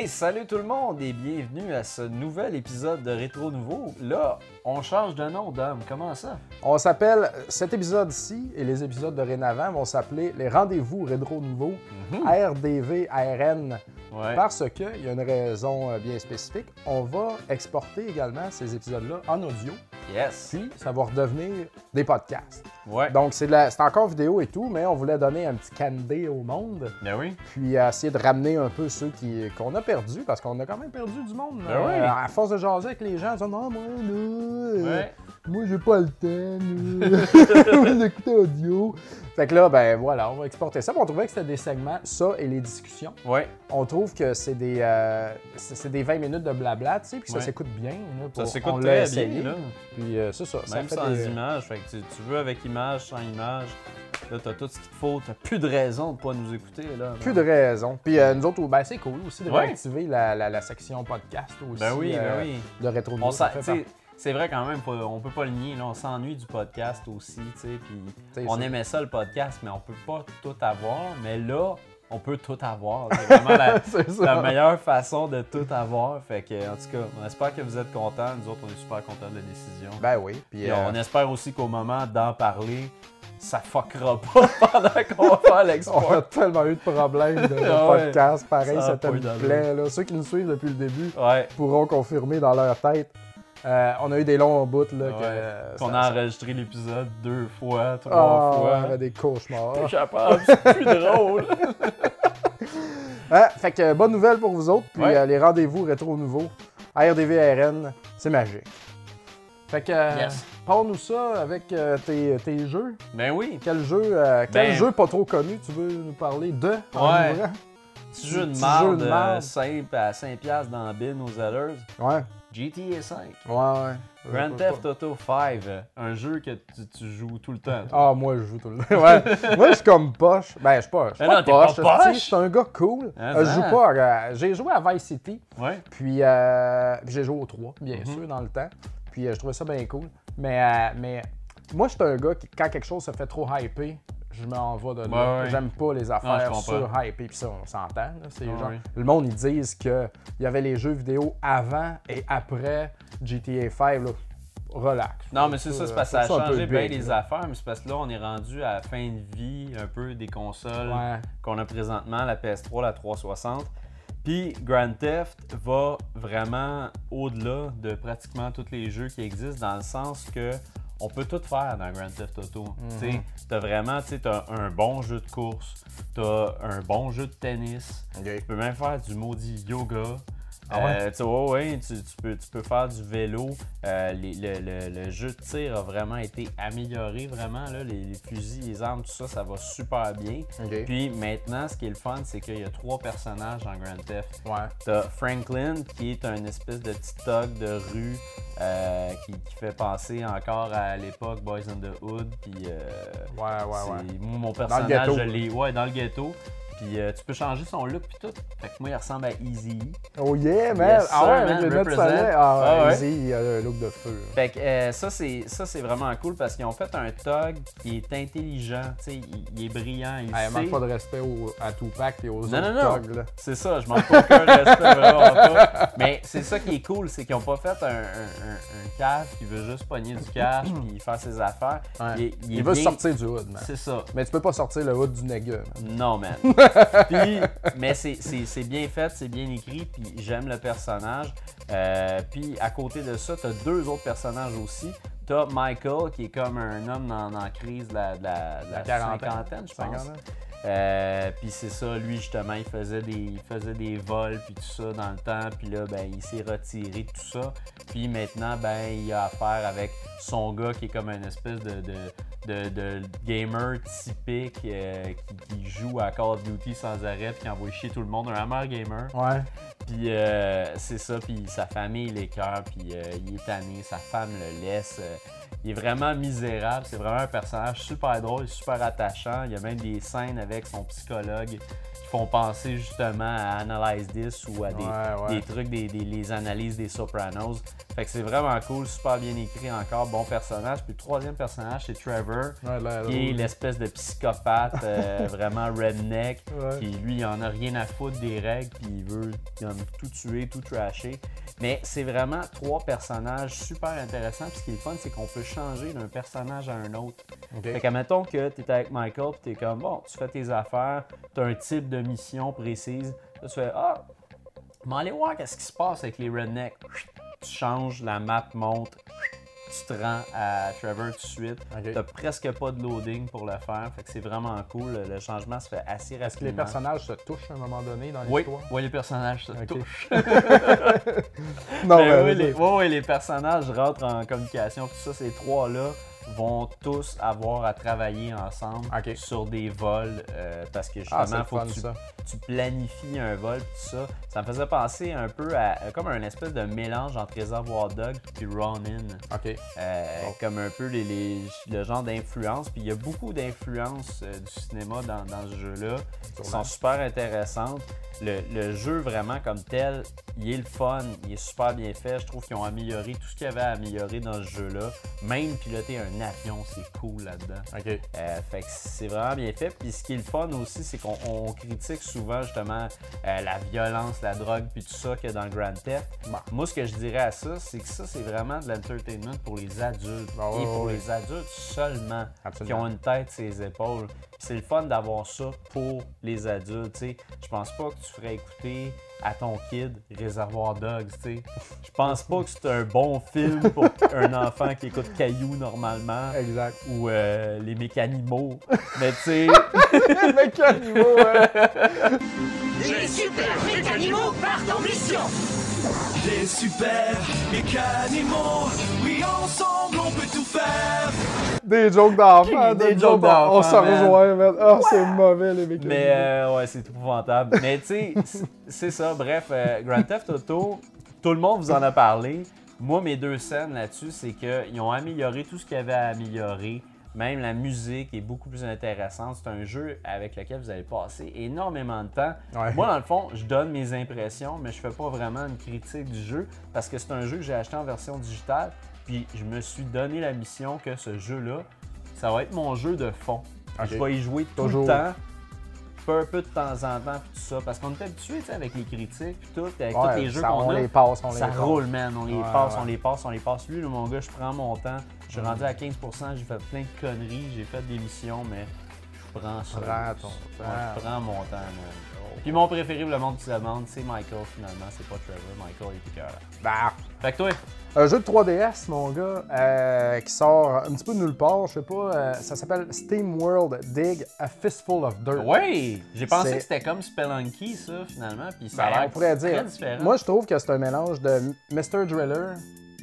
Hey, salut tout le monde et bienvenue à ce nouvel épisode de Rétro Nouveau. Là, on change de nom, Dom. Comment ça? On s'appelle, cet épisode-ci et les épisodes de Rénavant vont s'appeler les rendez-vous Rétro Nouveau, RDV, ARN, Ouais. parce qu'il y a une raison euh, bien spécifique. On va exporter également ces épisodes-là en audio, Yes. puis ça va redevenir des podcasts. Ouais. Donc c'est de la- c'est encore vidéo et tout, mais on voulait donner un petit candé au monde, Ben oui. puis essayer de ramener un peu ceux qui qu'on a perdus, parce qu'on a quand même perdu du monde. Ben Euh, oui. À force de jaser avec les gens, ils disent non, moi, là, euh, Ouais. moi, j'ai pas le temps. Moi, d'écouter audio. Fait que là, ben voilà, on va exporter ça. Puis on trouvait que c'était des segments, ça et les discussions. Ouais. On trouve que c'est des, euh, c'est des 20 minutes de blabla, tu sais, puis ça Ouais. s'écoute bien. là, Ça s'écoute très essayé. bien, là. Puis euh, c'est ça. ça Même fait sans des- images. Fait que tu, tu veux avec image, sans image. Là, t'as tout ce qu'il te faut. T'as plus de raison de pas nous écouter, là. Plus de raison. Puis euh, nous autres, ben, c'est cool aussi de Ouais. réactiver la, la- la section podcast aussi. Ben oui, ben euh, oui. De rétro On ça fait c'est vrai quand même, on peut pas le nier, là, on s'ennuie du podcast aussi, tu sais, puis on aimait ça le podcast, mais on peut pas tout avoir, mais là, on peut tout avoir. C'est vraiment la, meilleure façon de tout avoir, fait que, en tout cas, on espère que vous êtes contents, nous autres, on est super contents de la décision. Ben oui. Puis, Puis euh, on espère aussi qu'au moment d'en parler, ça fuckera pas pendant qu'on va faire On a l'export. tellement eu de problèmes de Ah ouais. podcast. Pareil, Ça plaie. Là. Ceux qui nous suivent depuis le début Ouais. pourront confirmer dans leur tête. Euh, on a eu des longs bouts là, que, Ouais. euh, Qu'on ça- a enregistré l'épisode deux fois, trois Ah, fois. on avait des cauchemars. Je suis capable, c'est plus drôle. Fait que bonne nouvelle pour vous autres. Puis Ouais. euh, les rendez-vous rétro nouveaux, RDVRN, c'est magique. Fait que euh, Yes. parle-nous ça avec euh, tes, tes jeux. Ben oui, Quel jeu, euh, quel Ben- jeu pas trop connu tu veux nous parler de Ouais. petit jeu de marde, simple à 5$ dans la bin aux Zellers. Ouais. GTA 5. Ouais, ouais. Grand Theft Auto 5, euh, un jeu que tu, tu joues tout le temps. toi. Ah, moi, je joue tout le temps. Ouais. moi, je suis comme poche. Ben, je suis pas, je suis pas non, t'es pas poche. poche. Je suis un gars cool. Hein, Euh, je joue pas. à- J'ai joué à Vice City. Ouais. Puis, euh, puis j'ai joué au 3, bien Mhm. sûr, dans le temps. Puis, euh, je trouvais ça bien cool. Mais, euh, mais moi, je suis un gars qui, quand quelque chose se fait trop hypé, je m'en vais de là. Ouais. J'aime pas les affaires comprends. sur hypé. Puis ça, on s'entend. là. C'est Ouais, genre, ouais. Le monde, ils disent qu'il y avait les jeux vidéo avant et après GTA 5. Là. Relax. Non, mais c'est ça, c'est parce que ça a changé bien big, les là. affaires, mais c'est parce que là, on est rendu à la fin de vie un peu des consoles Ouais. qu'on a présentement, la PS3, la 360. Puis Grand Theft va vraiment au-delà de pratiquement tous les jeux qui existent dans le sens que on peut tout faire dans Grand Theft Auto. Tu T'as vraiment, tu sais, t'as un bon jeu de course, t'as un bon jeu de tennis, tu peux même faire du maudit yoga. Ah ouais? Euh, tu ouais, tu, tu peux, tu peux faire du vélo. Euh, les- le, le- le jeu de tir a vraiment été amélioré, vraiment. Là, les, les fusils, les armes, tout ça, ça va super bien. Puis maintenant, ce qui est le fun, c'est qu'il y a trois personnages dans Grand Theft. Ouais. T'as Franklin, qui est un espèce de petit de rue euh, qui, qui fait penser encore à l'époque Boys in the Hood. Puis Ouais, ouais, ouais. mon le personnage, ghetto. je. Ouais, dans le ghetto. Puis euh, tu peux changer son look puis tout. Fait que moi, il ressemble à Easy. Oh yeah, man! Yes, ah ouais, man, soleil. Ah, Ah ouais. Easy, il a un look de feu. Fait que euh, ça, c'est ça, c'est vraiment cool parce qu'ils ont fait un thug qui est intelligent. Tu sais, il, il est brillant. Il sait. manque pas de respect au- à Tupac et aux Non, autres non, non. thugs. C'est ça, je manque pas aucun respect, vraiment pas. Mais c'est ça qui est cool, c'est qu'ils ont pas fait un, un, un, un cave qui veut juste pogner du cash puis faire ses affaires. Ouais. Il, veut bien- sortir du hood, man. C'est ça. Mais tu peux pas sortir le hood du nègre. Non, man. Puis, mais c'est- bien fait, c'est bien écrit, puis j'aime le personnage. Euh, puis à côté de ça, t'as deux autres personnages aussi. T'as Michael, qui est comme un homme la crise de la, de la, de la La quarantaine. cinquantaine, je pense. Euh, puis c'est ça, lui justement, il faisait des, il faisait des vols puis tout ça dans le temps. Puis là, ben, il s'est retiré de tout ça. Puis maintenant, ben, il a affaire avec son gars qui est comme une espèce de, de, de, de gamer typique euh, qui, qui joue à Call of Duty sans arrêt puis qui envoie chier tout le monde, un hammer gamer. Ouais. Puis euh, c'est ça, puis sa famille l'écœure, puis euh, il est tanné, sa femme le laisse. Il est vraiment misérable, c'est vraiment un personnage super drôle, super attachant. Il y a même des scènes avec son psychologue qui font penser justement à Analyze This ou à des, Ouais, ouais. des trucs, des, des- les analyses des Sopranos. Fait que c'est vraiment cool, super bien écrit encore, bon personnage. Puis le troisième personnage, c'est Trevor, Ouais, là, qui est l'espèce de psychopathe euh, vraiment redneck, Ouais. qui lui, il en a rien à foutre des règles, puis il veut tout tuer, tout trasher. Mais c'est vraiment trois personnages super intéressants. Puis ce qui est le fun, c'est qu'on peut changer d'un personnage à un autre. Ok. Fait que, mettons que tu es avec Michael, puis tu es comme, bon, tu fais tes affaires, tu as un type de mission précise. Là, tu fais, ah, mais aller voir qu'est-ce qui se passe avec les rednecks. Tu changes, la map monte, tu te rends à Trevor tout de suite. T'as presque pas de loading pour le faire. Fait que c'est vraiment cool. Le changement se fait assez Les rapidement. personnages se touchent à un moment donné dans Oui, l'histoire. oui, les personnages se touchent. Non, Ben mais oui, les, ouais, les personnages rentrent en communication. Tout ça, ces trois-là vont tous avoir à travailler ensemble sur des vols euh, parce que Ah, justement, faut fun, que tu, ça. tu planifies un vol tout ça. Ça me faisait penser un peu à euh, comme un espèce de mélange entre Reservoir Dogs et Ronin. Euh, Bon. Comme un peu les, les- le genre d'influence. Puis il y a beaucoup d'influences euh, du cinéma dans, dans ce jeu-là qui sont super intéressantes. Le, le jeu vraiment comme tel, il est le fun, il est super bien fait. Je trouve qu'ils ont amélioré tout ce qu'il y avait à améliorer dans ce jeu-là. Même piloter un avion, c'est cool là-dedans. OK. Euh, fait que c'est vraiment bien fait. Puis ce qui est le fun aussi, c'est qu'on on critique souvent justement euh, la violence, la drogue, puis tout ça qu'il y a dans le Grand Theft. Bon. Moi, ce que je dirais à ça, c'est que ça, c'est vraiment de l'entertainment pour les adultes. Ah et pour les adultes seulement, Absolument. qui ont une tête sur les épaules. C'est le fun d'avoir ça pour les adultes. tu sais. Je pense pas que tu ferais écouter à ton kid Réservoir Dogs. tu sais. Je pense pas que c'est un bon film pour un enfant qui écoute Caillou normalement Exact. ou euh, les mécanimaux. Mais tu sais, Le mec animaux, ouais. Les super mécanimaux partent en mission Les super mécanimaux, oui ensemble on peut tout faire. Des jokes d'enfants. Des jokes On d'enfants, se man. rejoint, man. Ah, c'est mauvais, les mecs. mais euh, ouais, c'est épouvantable. Mais tu sais, c'est- c'est ça. Bref, euh, Grand Theft Auto, tout le monde vous en a parlé. Moi, mes deux scènes là-dessus, c'est qu'ils ont amélioré tout ce qu'il y avait à améliorer. Même la musique est beaucoup plus intéressante. C'est un jeu avec lequel vous allez passer énormément de temps. Ouais. Moi, dans le fond, je donne mes impressions, mais je fais pas vraiment une critique du jeu parce que c'est un jeu que j'ai acheté en version digitale. Puis je me suis donné la mission que ce jeu-là, ça va être mon jeu de fond. Je vais y jouer tout Toujours. le temps, peu, peu de temps en temps, puis tout ça. Parce qu'on est habitué tu sais, avec les critiques, puis tout, avec Ouais, tous les jeux qu'on on a. les passe, on les ça passe. roule, man. On les Ouais, passe, ouais. on les passe, on les passe. Lui, là, mon gars, je prends mon temps. Je suis rendu à 15% j'ai fait plein de conneries, j'ai fait des missions, mais prends ça. Prends ton Ouais, temps. je prends mon temps, man. Puis mon préféré, le monde qui se demande, c'est Michael finalement, c'est pas Trevor. Michael il est cœur. Bah, Fait que toi, un jeu de 3DS, mon gars, euh, qui sort un petit peu de nulle part, je sais pas, euh, ça s'appelle Steam World Dig A Fistful of Dirt. ouais, j'ai pensé que c'était comme Spelunky ça finalement, puis ça Ben, a l'air on pourrait dire. très différent. Moi, je trouve que c'est un mélange de Mr. Driller,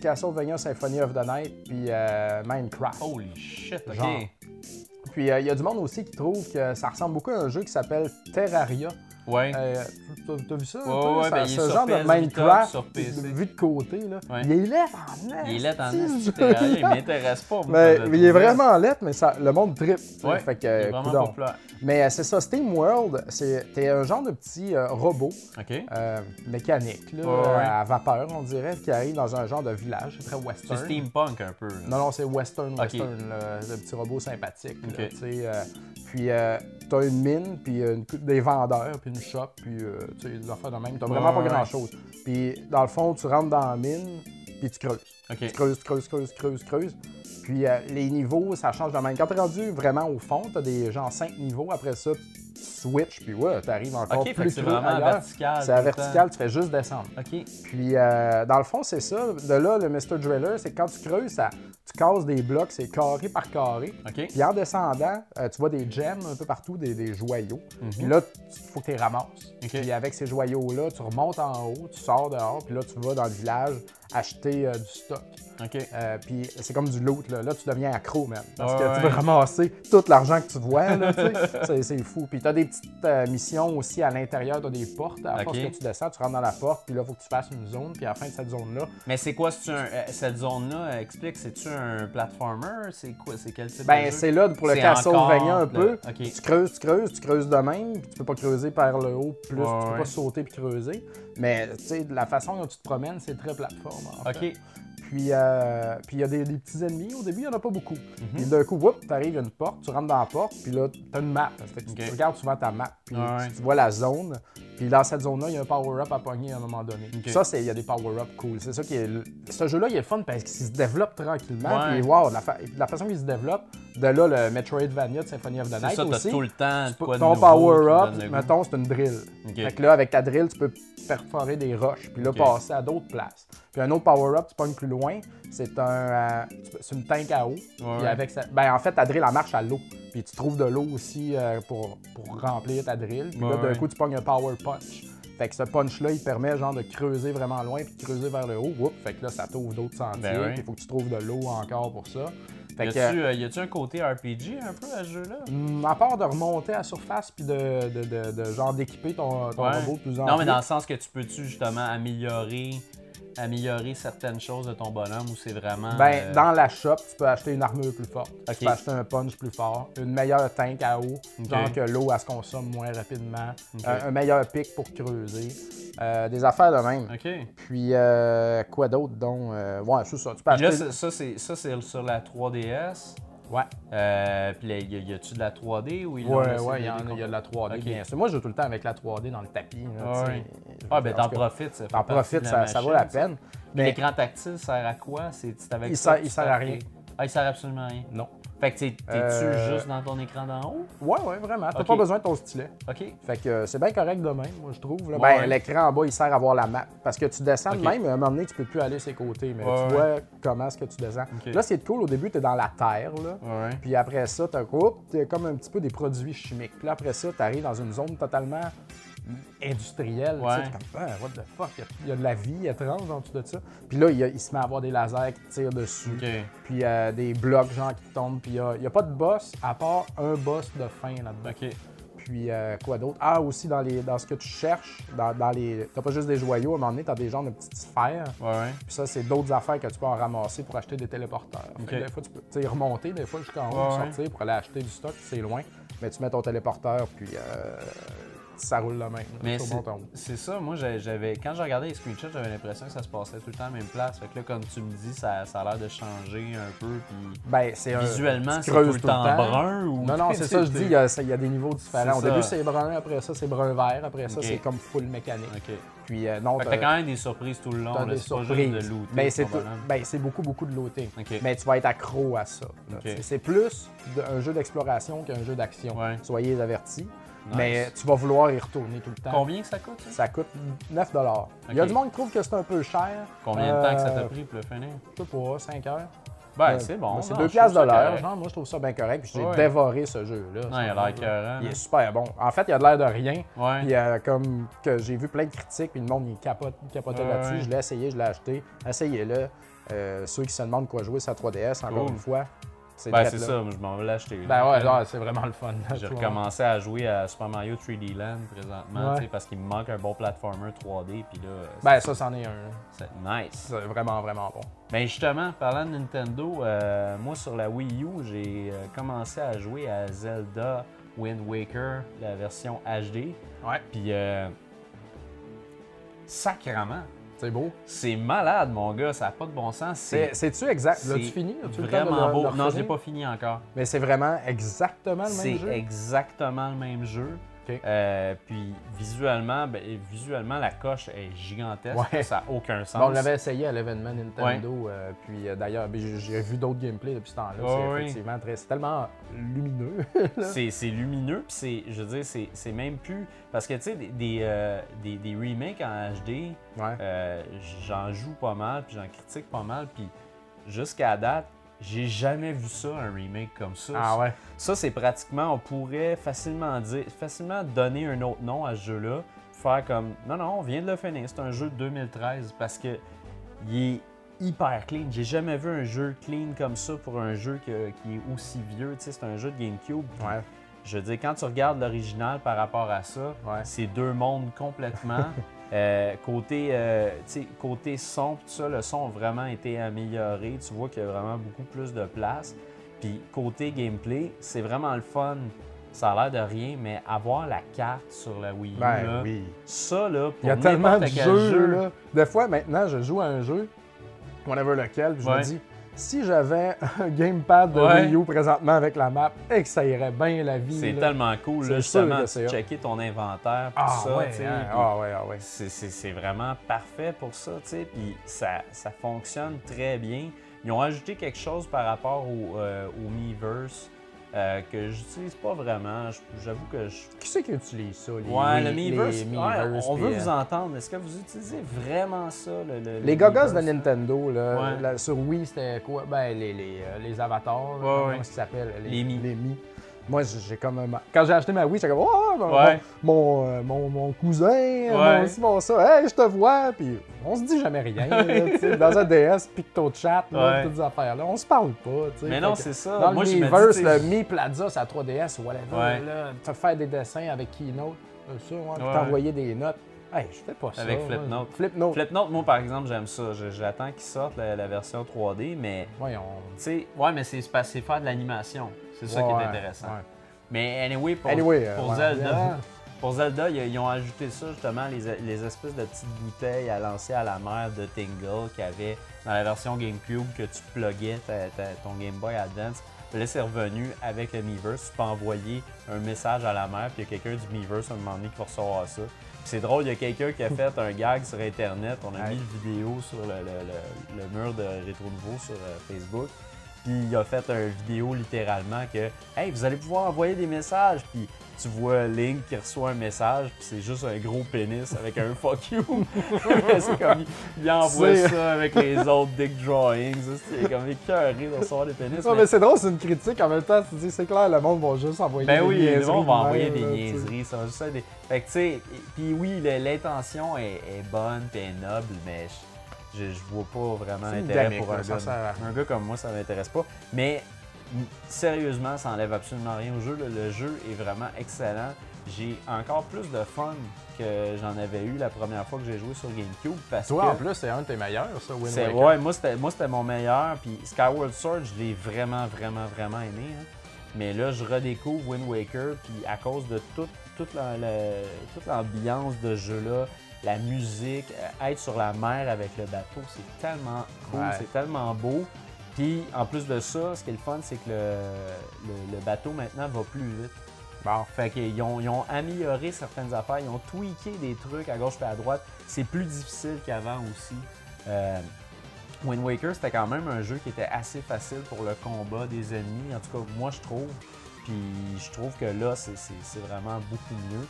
Castlevania Symphony of the Night, puis euh, Minecraft. Holy shit, ok. Genre. Puis euh, il y a du monde aussi qui trouve que ça ressemble beaucoup à un jeu qui s'appelle Terraria. Ouais. Euh, T'as vu ça? Ouais, ouais, Ça- ben, il est ce sur genre de PS Minecraft vu de côté. Là. Ouais. Il est laid en Il est laid en Terraria, il m'intéresse pas. Mais, il est vraiment laid, mais ça, le monde trip. tu sais, Ouais, fait que, il est vraiment populaire. Mais euh, c'est ça, Steam World, c'est t'es un genre de petit euh, robot euh, mécanique, là, Ouais, ouais. à vapeur, on dirait, qui arrive dans un genre de village, c'est très C'est western. steampunk un peu. là. Non, non, c'est western, Ok. western, là, le petit robot sympathique. là, puis euh, t'as une mine, puis euh, une des vendeurs, puis une shop, puis euh, tu sais, des affaires de même. T'as vraiment pas grand-chose. Puis dans le fond, tu rentres dans la mine, puis tu creuses. Ok. Tu creuses, tu creuses, creuses, creuses, creuses. Puis euh, les niveaux, ça change de même. Quand t'es rendu vraiment au fond, t'as des genre 5 niveaux. Après ça, tu switches, puis ouais, t'arrives encore Ok, fait plus c'est vraiment vertical. C'est à vertical, tu fais juste descendre. Ok. Puis, euh, dans le fond, c'est ça. De là, le Mr. Driller, c'est que quand tu creuses, ça, tu casses des blocs, c'est carré par carré. Ok. Puis en descendant, euh, tu vois des gems un peu partout, des, des joyaux. Puis là, il faut que tu les ramasses. Ok. Puis avec ces joyaux-là, tu remontes en haut, tu sors dehors, puis là, tu vas dans le village acheter euh, du stock. Ok. Euh, puis c'est comme du loot, là. Là, tu deviens accro, man. Parce que tu veux ramasser tout l'argent que tu vois, là. C'est- C'est fou. Puis tu as des petites euh, missions aussi à l'intérieur, tu des portes. À force Ok. que tu descends, tu rentres dans la porte, puis là, il faut que tu fasses une zone. Puis à la fin de cette zone-là, Mais c'est quoi, c'est un, euh, cette zone-là, explique, c'est-tu un platformer? C'est quoi, c'est quel type de Ben, jeu? c'est là pour le Castlevania un peu. le-. Tu creuses, tu creuses, tu creuses de même, puis tu peux pas creuser par le haut plus, Ouais, tu peux ouais. pas sauter puis creuser. Mais tu sais, de la façon dont tu te promènes, c'est très plateforme. en fait. Ok. Puis euh, puis il y a des, des petits ennemis. Au début, il n'y en a pas beaucoup. Mhm. Puis d'un coup, tu arrives, il y a une porte, tu rentres dans la porte, puis là, tu as une map. Fait que tu- regardes souvent ta map, puis Ah ouais. tu vois la zone. Puis dans cette zone-là, il y a un power-up à pogner à un moment donné. Ça, c'est- il y a des power-up cool. C'est ça qui est. Ce jeu-là, il est fun parce qu'il se développe tranquillement. Puis wow, la, fa- la façon qu'il se développe, de là, le Metroidvania de Symphony of the C'est Night ça, aussi. tout le temps quoi ton power-up, mettons, c'est une drill. Ok. Fait que là, avec ta drill, tu peux perforer des roches, puis là, passer à d'autres places. Puis un autre power-up, tu pognes plus loin, c'est un, euh, c'est une tank à eau. Puis ouais. avec ça, ben, en fait, ta drill, elle marche à l'eau. Puis tu trouves de l'eau aussi euh, pour, pour remplir ta drill. Puis là, d'un coup, tu pognes un power punch. Fait que ce punch-là, il permet genre de creuser vraiment loin puis de creuser vers le haut. Oups, fait que là, ça t'ouvre d'autres sentiers. Ben Il faut que tu trouves de l'eau encore pour ça. Fait Y a-tu, euh, y a-tu un côté RPG un peu à ce jeu-là? hum, à part de remonter à la surface puis de, de, de- de genre d'équiper ton, ton Ouais. robot de plus en Non, plus. mais dans le sens que tu peux-tu justement améliorer, améliorer certaines choses de ton bonhomme ou c'est vraiment. Ben, euh, dans la shop, tu peux acheter une armure plus forte. Tu peux acheter un punch plus fort, une meilleure tank à eau, Ok. genre que l'eau, elle se consomme moins rapidement, Ok. un, un meilleur pic pour creuser, euh, des affaires de même. OK. Puis, euh, quoi d'autre, donc? euh, ouais, c'est ça. Tu peux là, acheter... c'est- ça, c'est, ça, c'est sur la 3DS. Ouais, Euh, puis là, y, a-tu de la 3D ou l'ont ouais, ouais, il y, en il y a de la 3D, Ok. bien sûr. Moi, je joue tout le temps avec la 3D dans le tapis. là, ouais. Ah, ben en t'en profites. T'en profites, ça, ça vaut la peine. Mais L'écran tactile sert à quoi? C'est, avec Il sert- il sert à rien. tes- Ah, il sert absolument à rien. non. Fait que t'es- t'es-tu Euh, juste dans ton écran d'en haut? Ouais, ouais, vraiment. T'as Ok. pas besoin de ton stylet. OK. Fait que euh, c'est bien correct de même, moi, je trouve. là. Ouais, Ben, l'écran en bas, il sert à voir la map. Parce que tu descends de Ok. même, à un moment donné, tu peux plus aller sur les côtés. Mais Ouais, tu vois comment est-ce que tu descends. Là, c'est cool. Au début, tu es dans la terre, là. Ouais. Puis après ça, tu as comme un petit peu des produits chimiques. Puis là, après ça, tu arrives dans une zone totalement industrielle. tu sais, Ouais. comme, Ah, what the fuck, il y a- de la vie étrange en dessous de ça. Puis là, il, y a- il se met à avoir des lasers qui tirent dessus. OK. Puis euh, des blocs, genre, qui tombent. Puis il n'y a, pas de boss, à part un boss de fin là-dedans. OK. Puis euh, quoi d'autre? Ah, aussi dans, les, dans ce que tu cherches, dans, dans les. T'as pas juste des joyaux, à un moment donné, t'as des genres de petites sphères. Ouais, ouais. Puis ça, c'est d'autres affaires que tu peux en ramasser pour acheter des téléporteurs. Des fois, tu peux remonter, des fois jusqu'en haut, Ouais, ouais. sortir pour aller acheter du stock, c'est loin. Mais tu mets ton téléporteur, puis euh, ça roule le même. Mais c'est, bon ton- c'est ça, moi j'avais quand je regardais les screenshots, j'avais l'impression que ça se passait tout le temps à la même place. Fait que là, comme tu me dis, ça, ça a l'air de changer un peu. Puis Ben, c'est visuellement, c'est tout creuses le temps brun ou. Non, non, c'est ça, je dis, il y, a, ça- il y a des niveaux différents. Au début, c'est brun, après ça, c'est brun-vert, après ça, c'est comme full mécanique. Ok. Puis euh, non, t'as- quand même des surprises tout le long. T'as des pas juste de looter. Ben, c'est tout- ben, c'est beaucoup, beaucoup de looting. Mais tu vas être accro à ça. C'est- plus un jeu d'exploration qu'un jeu d'action. Ouais. Soyez avertis. Nice. Mais tu vas vouloir y retourner tout le temps. Combien ça coûte ça? Ça coûte 9 Il y a du monde qui trouve que c'est un peu cher. Combien de temps que ça t'a Euh, pris pour le finir? Je sais pas, 5 heures. Ben, Euh, c'est bon. C'est non, 2 je piastres de l'heure. Genre, moi, je trouve ça bien correct. Puis j'ai Ouais. dévoré ce jeu-là. Non, il a l'air écœurant. Il est super bon. En fait, il a de l'air de rien. Ouais. Puis euh, comme que j'ai vu plein de critiques, puis le monde il capote, il capotait Ouais, là-dessus. Je l'ai essayé, je l'ai acheté. Essayez-le. Euh, ceux qui se demandent quoi jouer la 3DS, encore Cool. une fois, c'est Ben, c'est ça, je m'en vais l'acheter. Ben ouais, genre, c'est vraiment le fun. J'ai recommencé à jouer à Super Mario 3D Land présentement, Ouais. parce qu'il me manque un bon platformer 3D, puis là, Ben ça, c'en est un. là. c'est nice. C'est vraiment, vraiment bon. Ben justement, parlant de Nintendo, euh, moi sur la Wii U, j'ai euh, commencé à jouer à Zelda Wind Waker, la version HD, Ouais. puis euh, sacrement, C'est beau. c'est malade mon gars, ça n'a pas de bon sens. C'est- C'est C'est-tu exact? c'est L'as-tu fini? Temps de vraiment le- beau. le non, je l'ai pas fini encore. Mais c'est vraiment exactement le C'est même jeu. exactement le même jeu. Euh, puis visuellement, ben, visuellement, la coche est gigantesque. Ouais. Ça n'a aucun sens. Bon, on l'avait essayé à l'événement Nintendo, euh, puis euh, d'ailleurs, ben, j'ai vu d'autres gameplays depuis ce temps-là. C'est effectivement très. C'est tellement lumineux. C'est lumineux, puis c'est, je veux dire, c'est, c'est même plus. Parce que, tu sais, des, des, des- des remakes en HD, ouais. j'en joue pas mal, puis j'en critique pas mal, puis jusqu'à date, j'ai jamais vu ça, un remake comme ça. Ah ouais. Ça, c'est pratiquement, on pourrait facilement dire, facilement donner un autre nom à ce jeu-là, faire comme, non, non, on vient de le finir, c'est un jeu de 2013, parce que il est hyper clean. J'ai jamais vu un jeu clean comme ça pour un jeu qui est aussi vieux. Tu sais, c'est un jeu de GameCube. Ouais. Je veux dire, quand tu regardes l'original par rapport à ça, Ouais. c'est deux mondes complètement. Euh, côté, euh, côté son, tout ça, le son a vraiment été amélioré. Tu vois qu'il y a vraiment beaucoup plus de place. Puis côté gameplay, c'est vraiment le fun. Ça a l'air de rien, mais avoir la carte sur la Wii U, Ben là, oui. ça, là, pour Il y a tellement de jeux, jeu, là. Des fois, maintenant, je joue à un jeu, whatever lequel, puis je Ouais. me dis, si j'avais un gamepad de Ouais. Wii U présentement avec la map, et que ça irait bien la vie. C'est tellement cool, là, justement, de checker ton inventaire, Ah ça, ouais, hein, ah ouais, ah ouais. c'est- vraiment parfait pour ça, tu sais, puis ça, ça fonctionne très bien. Ils ont ajouté quelque chose par rapport au, euh, au Miiverse euh, que j'utilise pas vraiment. J'avoue que je... Qui c'est qui utilise ça? Les, Ouais, le les- Miiverse, ouais, on veut vous euh, entendre. Est-ce que vous utilisez vraiment ça, le, le- Les le gogos de? Nintendo, là, Ouais. là, sur Wii, c'était quoi? Ben, les, les, euh, les avatars, Ouais, comment qu'ils s'appellent? Les Mi. Les Mi. Moi, j'ai comme... un- Quand j'ai acheté ma Wii, j'étais comme, oh, mon, Ouais. mon, euh, mon, mon cousin, Ouais. mon ci, mon ça, hey, je te vois, puis on se dit jamais rien, là, tu sais, dans un DS, picto chat, là, Ouais. toutes ces affaires-là, on se parle pas, tu sais. Mais Fait non, c'est ça. Dans Moi, le Miiverse, le Mi Plaza, c'est à 3DS, whatever, Ouais. là, te faire des dessins avec Keynote, euh, ça, ouais, puis t'envoyer des notes. Hey, je fais pas ça. Avec. Flipnote. Flipnote. Flipnote, moi, par exemple, j'aime ça. J'attends qu'ils sortent la, la version 3D, mais... Voyons. Tu sais, ouais, mais c'est c'est faire de l'animation. C'est ça qui est intéressant. Mais anyway, pour, Anyway, euh, pour. Zelda, pour Zelda, ils, ont ajouté ça justement, les, les espèces de petites bouteilles à lancer à la mer de Tingle qu'il y avait dans la version GameCube que tu pluguais ta- ta- ton Game Boy Advance. Là, c'est revenu avec le Miiverse. Tu peux envoyer un message à la mer, puis il y a quelqu'un du Miiverse à un moment donné qui va recevoir ça. Puis c'est drôle, il y a quelqu'un qui a fait un gag sur Internet. On a Ouais. mis une vidéo sur le, le- le- le mur de Rétro Nouveau sur euh, Facebook. Puis il a fait une vidéo littéralement que Hey, vous allez pouvoir envoyer des messages. Puis tu vois Link qui reçoit un message, puis c'est juste un gros pénis avec un fuck you. c'est comme il, il envoie ça avec les autres dick drawings. C'est comme écœuré de recevoir des pénis. Ouais, mais- mais c'est drôle, c'est une critique. En même temps, tu dis, c'est clair, le monde va juste envoyer Ben des oui, niaiseries. le monde va envoyer des là, niaiseries. Ça va juste être des... Fait que tu sais, puis oui, l'intention est, est bonne puis est noble, mais je, je, je vois pas vraiment gimmick, pour un ça gars. Un gars comme moi, ça m'intéresse pas. Mais sérieusement, ça enlève absolument rien au jeu. Le, le jeu est vraiment excellent. J'ai encore plus de fun que j'en avais eu la première fois que j'ai joué sur GameCube parce Toi, que en plus, c'est un de tes meilleurs, ça, Wind c'est- Waker. ouais, moi c'était mon meilleur puis Skyward Sword, je l'ai vraiment vraiment vraiment aimé hein. Mais là, je redécouvre Wind Waker puis à cause de tout- toute la- la- toute l'ambiance de ce jeu-là, la musique, euh, être sur la mer avec le bateau, c'est tellement cool, Ouais. c'est tellement beau. Puis en plus de ça, ce qui est le fun, c'est que le, le- le bateau maintenant va plus vite. Bon. Fait qu'ils ont, ils ont amélioré certaines affaires, ils ont tweaké des trucs à gauche et à droite. C'est plus difficile qu'avant aussi. Euh, Wind Waker, c'était quand même un jeu qui était assez facile pour le combat des ennemis. En tout cas, moi, je trouve. Puis je trouve que là, c'est vraiment beaucoup mieux.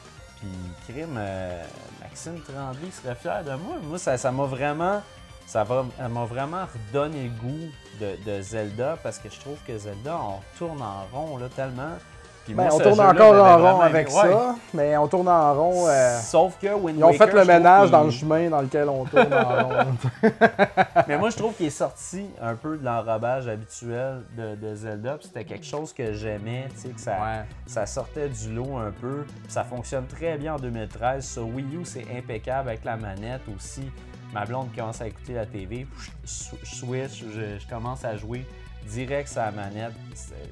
Puis euh, Maxime Tremblay serait fier de moi. Moi, ça, m'a vraiment. Ça m'a vraiment redonné le goût de, de Zelda parce que je trouve que Zelda, on tourne en rond là, tellement. Puis Ben, moi, on tourne encore m'avait en rond avec aimé. Ouais. ça, mais on tourne en rond. euh, Sauf que Wind Ils ont Waker, fait le ménage dans le chemin dans lequel on tourne en rond. Mais moi, je trouve qu'il est sorti un peu de l'enrobage habituel de, de Zelda. C'était quelque chose que j'aimais, tu sais, que ça, Ouais. ça sortait du lot un peu. Ça fonctionne très bien en 2013. Sur Wii U, c'est impeccable avec la manette aussi. Ma blonde commence à écouter la TV, je je switch, je, je commence à jouer direct sur la manette.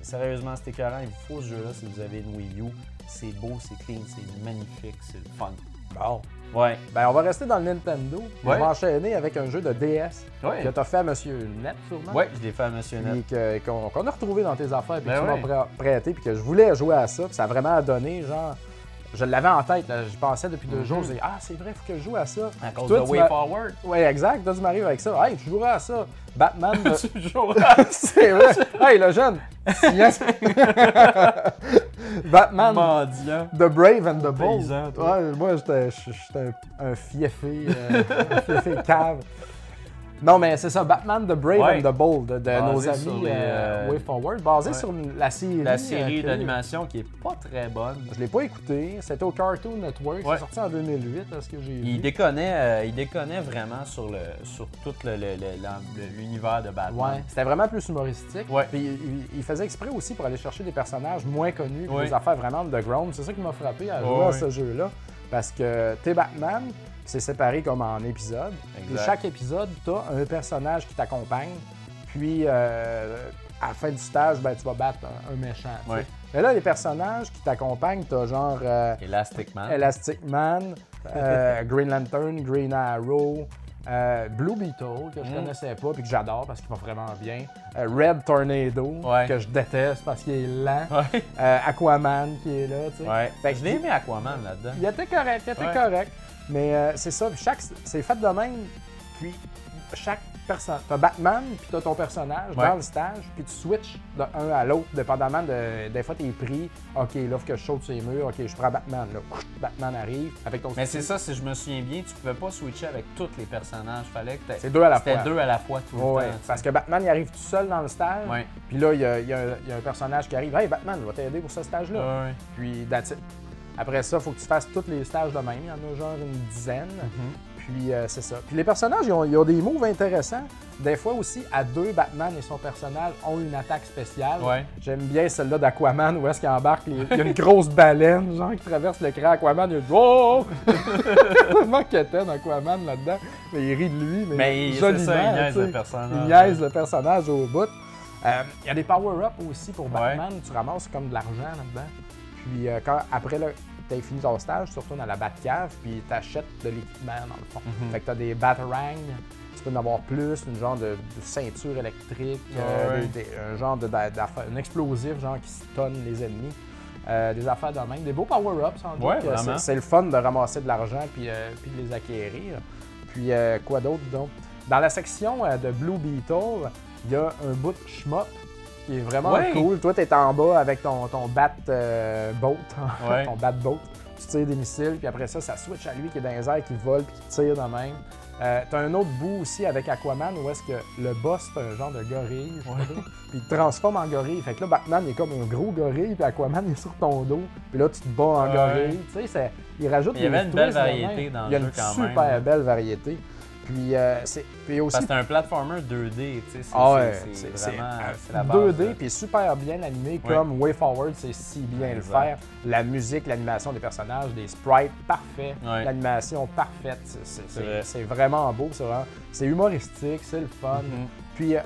Sérieusement, c'est écœurant. Il vous faut ce jeu-là si vous avez une Wii U. C'est beau, c'est clean, c'est magnifique, c'est fun. Bon. Ouais. Ben, on va rester dans le Nintendo. On Ouais. va enchaîner avec un jeu de DS Ouais. que tu as fait à Monsieur Net, sûrement. Ouais, je l'ai fait à Monsieur Net. Qu'on a retrouvé dans tes affaires, puis Ben que tu ouais. m'as prê- prêté, puis que je voulais jouer à ça, puis ça a vraiment donné, genre. Je l'avais en tête, là, j'y pensais depuis deux jours, je disais, ah, c'est vrai, il faut que je joue à ça. À cause toi, de tu Way Forward. Ouais, exact, toi, tu m'arrives avec ça. Hey, tu joueras à ça. Batman. de- Toujours. c'est vrai. Hey, le jeune. Yes. Batman. Mendiant. The Brave and the Bold. Ouais, moi, j'étais j'étais un, un fiefé, euh, un fiefé cave. Non, mais c'est ça, Batman The Brave Ouais. and the Bold de Basé nos amis les, euh, euh, Way Forward, basé ouais. sur la série. La euh, série que- d'animation qui est pas très bonne. Je l'ai pas écouté, c'était au Cartoon Network, Ouais. c'est sorti en 2008, à ce que j'ai Il vu? déconnait, euh, il déconnait vraiment sur, le, sur tout le- le- l'univers de Batman. Ouais, c'était vraiment plus humoristique. Ouais. Puis il, il faisait exprès aussi pour aller chercher des personnages moins connus, des affaires vraiment underground. C'est ça qui m'a frappé à jouer à ce jeu-là. Parce que t'es Batman, c'est séparé comme en épisodes. Puis chaque épisode, t'as un personnage qui t'accompagne. Puis euh, à la fin du stage, ben, tu vas battre un, un méchant. tu. Ouais. Mais là, les personnages qui t'accompagnent, t'as genre euh, Elastic Man. Elastic Man, euh, Green Lantern, Green Arrow, Euh, Blue Beetle, que je Mm. connaissais pas puis que j'adore parce qu'il va vraiment bien. Euh, Red Tornado, Ouais. que je déteste parce qu'il est lent. Ouais. Euh, Aquaman qui est là, tu sais. Ouais. Fait que je l'ai aimé Aquaman là-dedans. Il était correct, il était correct. Mais c'est ça, chaque, c'est fait de même. Puis chaque personne. T'as Batman, puis t'as ton personnage Ouais. dans le stage, puis tu switches de un à l'autre, dépendamment de. Des fois, t'es pris. Ok, là, faut que je saute sur les murs. Ok, je prends Batman. Là, Batman arrive avec ton. Mais c'est ça, si je me souviens bien, tu pouvais pas switcher avec tous les personnages. Fallait que C'est deux à la C'était fois. deux à la fois tout le Ouais, temps. parce que Batman, il arrive tout seul dans le stage. Ouais. Puis là, il y, a, il y a un- il y a un personnage qui arrive. Hey, Batman, je vais t'aider pour ce stage-là. Puis, that's it. Après ça, il faut que tu fasses tous les stages de même. Il y en a genre une dizaine. Puis, euh, c'est ça. Puis, les personnages, ils ont, ils ont des moves intéressants. Des fois aussi, à deux, Batman et son personnage ont une attaque spéciale. Ouais. J'aime bien celle-là d'Aquaman où est-ce qu'il embarque. Il y a une grosse baleine, genre, qui traverse l'écran. Aquaman, il dit Oh Tellement quétaine, Aquaman, là-dedans. Mais il rit de lui. Mais, Mais il- c'est joliment, ça, il niaise le personnage. Il niaise le personnage au bout. Euh, Il y a des power-ups aussi pour Ouais. Batman. Tu ramasses comme de l'argent là-dedans. Puis euh, quand, après, tu as fini ton stage, tu retournes à la Batcave, puis tu achètes de l'équipement dans le fond. Mhm. Fait que tu as des Batarangs, tu peux en avoir plus, une genre de, de ceinture électrique, euh, Ouais. des- des- un genre de, un explosif genre qui stonne les ennemis. Euh, des affaires de même, des beaux power-ups sans doute. Ouais, c'est- le fun de ramasser de l'argent puis, euh, puis de les acquérir. Puis quoi d'autre donc? Dans la section de Blue Beetle, il y a un bout de shmup qui est vraiment Ouais. cool. Toi, tu es en bas avec ton, ton bat euh, boat, Ouais. ton bat boat. Tu tires des missiles, puis après ça, ça switch à lui qui est dans les airs, qui vole, puis qui tire de même. Euh, T'as un autre bout aussi avec Aquaman où est-ce que le boss, c'est un genre de gorille, puis il te transforme en gorille. Fait que là, Batman il est comme un gros gorille, puis Aquaman est sur ton dos, puis là, tu te bats en gorille. Tu sais, il rajoute Il y des avait une belle variété dans le Il y a jeu une super belle variété. Puis, euh, c'est puis aussi Parce que c'est un platformer 2D, tu sais. c'est- ah ouais, c'est- c'est c'est c'est, vraiment la base. 2D là. puis super bien animé comme Way Forward c'est si bien le Exact. faire. La musique, l'animation des personnages, des sprites parfait, Ouais. l'animation parfaite, c'est- c'est- C'est c'est vrai. c'est vraiment beau, c'est vraiment- c'est humoristique, c'est le fun. Mhm. Puis euh,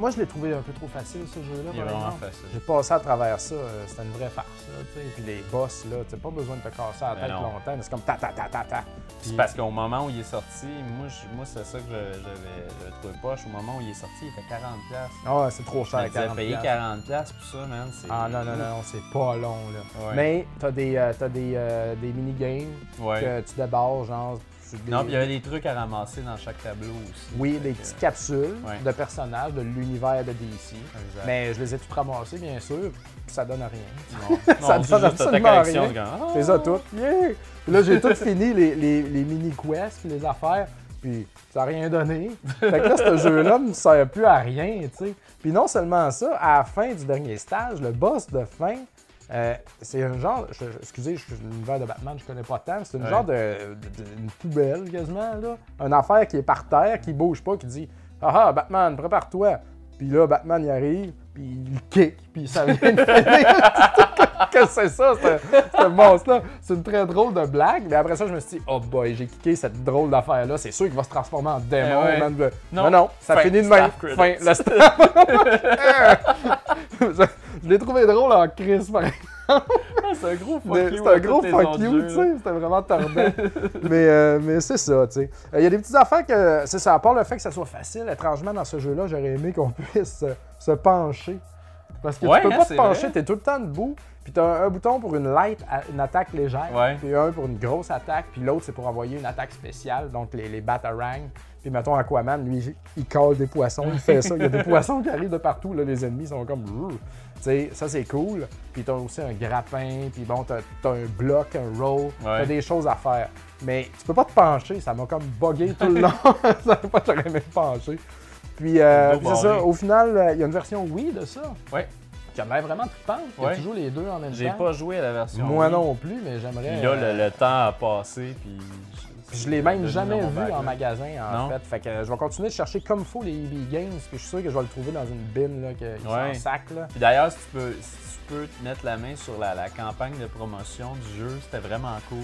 moi je l'ai trouvé un peu trop facile ce jeu-là. Il est vraiment facile. J'ai passé à travers ça, euh, c'était une vraie farce. Là, puis les boss, là, tu pas besoin de te casser la Ben tête longtemps, c'est comme ta ta ta ta ta. C'est parce qu'au moment où il est sorti, moi, je- moi c'est ça que je- j'avais trouvé poche. Au moment où il est sorti, il était 40$. piastres. Ah, c'est trop Je cher, disais, 40 payer piastres. 40$ pour ça, man. Ah non, non, non, c'est pas long, là. Ouais. Mais t'as des, euh, t'as des, euh, des mini-games Ouais. que tu débarres, genre... des- Non, puis il y avait des trucs à ramasser dans chaque tableau aussi. Oui, des petites capsules Ouais. de personnages de l'univers de DC. Exact. Mais je les ai toutes ramassées, bien sûr, ça donne rien. Non, Ça non, donne absolument rien. de gants. Ah! C'est ça tout. Yeah! Puis là, j'ai tout fini, les, les, les mini-quests, les affaires, puis ça n'a rien donné. Fait que là, ce jeu-là me sert plus à rien, tu sais. Puis non seulement ça, à la fin du dernier stage, le boss de fin, euh, c'est un genre, je- excusez, je- l'univers de Batman, je connais pas tant, c'est Ouais. genre de, de- de- une poubelle quasiment, là. Une affaire qui est par terre, qui bouge pas, qui dit Ah ah, Batman, prépare-toi. Puis là, Batman, il arrive, puis il kick, puis ça vient de que c'est ça, ce monstre-là? C'est une très drôle de blague, mais après ça, je me suis dit, oh boy, j'ai kické cette drôle d'affaire-là. C'est sûr qu'il va se transformer en démon. Eh ouais. man. Le- Non. Non, non, ça Fin. finit de même. Fin. Le. je l'ai trouvé drôle en crise, par exemple. Ah, c'est un gros fuck you. C'est un gros fuck you, tu sais. C'était vraiment tordant. mais euh, mais c'est ça, tu sais. Il y a des petites affaires que, c'est ça, à part le fait que ça soit facile, étrangement, dans ce jeu-là, j'aurais aimé qu'on puisse se, se pencher. Parce que Ouais, tu peux hein, pas te pencher, t'es tout le temps debout. Puis t'as un, un bouton pour une light, une attaque légère. Puis un pour une grosse attaque. Puis l'autre, c'est pour envoyer une attaque spéciale, donc les, les batarangs. Puis mettons Aquaman, lui, il colle des poissons, il fait ça. Il y a des poissons qui arrivent de partout, là, les ennemis sont comme. Tu sais, ça c'est cool. Puis t'as aussi un grappin, puis bon, t'as as un bloc, un roll, t'as des choses à faire. Mais tu peux pas te pencher, ça m'a comme bugué tout le long. ça fait pas que j'aurais aimé me pencher. Puis, euh, puis c'est ça, au final, euh, il y a une version Wii de ça, Ouais. qui a l'air vraiment trippante. Ouais. Tu joues les deux en même J'ai temps. pas joué à la version. Moi Wii. non plus, mais j'aimerais. Puis là, euh, le, le temps a passé, puis. Puis je l'ai même jamais vu bac, en là. magasin, en Non. fait. Fait que euh, je vais continuer de chercher comme faut les EB Games, puis je suis sûr que je vais le trouver dans une bin, là, qu'ils Ouais. s'en sac, là. Puis d'ailleurs, si tu peux, si tu peux te mettre la main sur la, la campagne de promotion du jeu, c'était vraiment cool.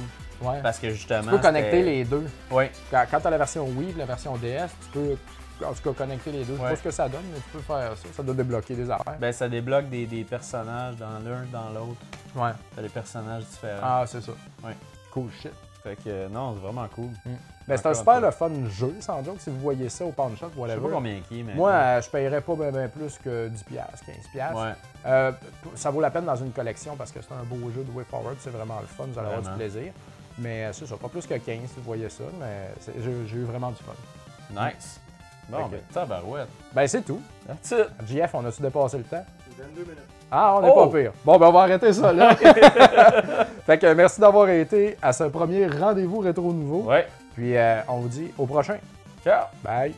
Ouais. Parce que justement. Tu peux connecter les deux. Ouais. Quand, quand tu as la version Wii et la version DS, tu peux, en tout cas, connecter les deux. Je sais Ouais. pas ce que ça donne, mais tu peux faire ça. Ça doit débloquer des affaires. Ben, ça débloque des, des personnages dans l'un, dans l'autre. Ouais. T'as des personnages différents. Ah, c'est ça. Ouais. Cool shit. Fait que euh, non, c'est vraiment cool. Ben, c'est un super le fun jeu, sans joke, si vous voyez ça au pawn shop, Je sais whatever. pas combien qui mais. Moi, je paierais pas ben plus que 10$, 15$. Ouais. Euh, ça vaut la peine dans une collection parce que c'est un beau jeu de Way Forward, c'est vraiment le fun, vous allez avoir du plaisir. Mais euh, c'est ça, pas plus que 15 si vous voyez ça, mais j'ai eu vraiment du fun. Nice. Bon, Fait ben, tabarouette. Ben c'est tout. That's it. JF, on a-tu dépassé le temps? 22 minutes. Ah, on n'est Oh! pas pire. Bon, ben on va arrêter ça là. fait que merci d'avoir été à ce premier rendez-vous rétro nouveau. Ouais. Puis euh, on vous dit au prochain. Ciao. Bye.